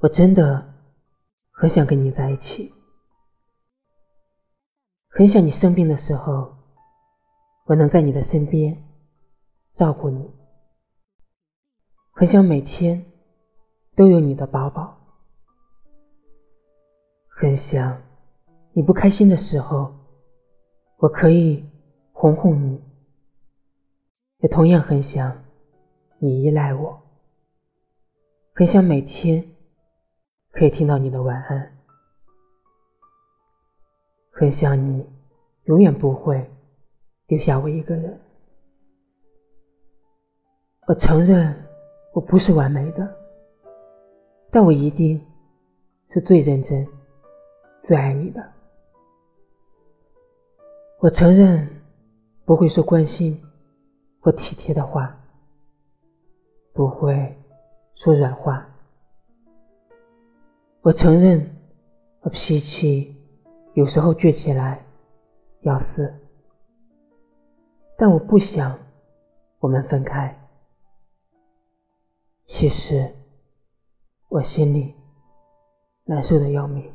我真的很想跟你在一起，很想你生病的时候，我能在你的身边照顾你，很想每天都有你的宝宝，很想你不开心的时候，我可以哄哄你，也同样很想你依赖我，很想每天。可以听到你的晚安，很想你，永远不会丢下我一个人。我承认我不是完美的，但我一定是最认真、最爱你的。我承认不会说关心或体贴的话，不会说软话。我承认，我脾气有时候倔起来要死，但我不想我们分开。其实我心里难受的要命。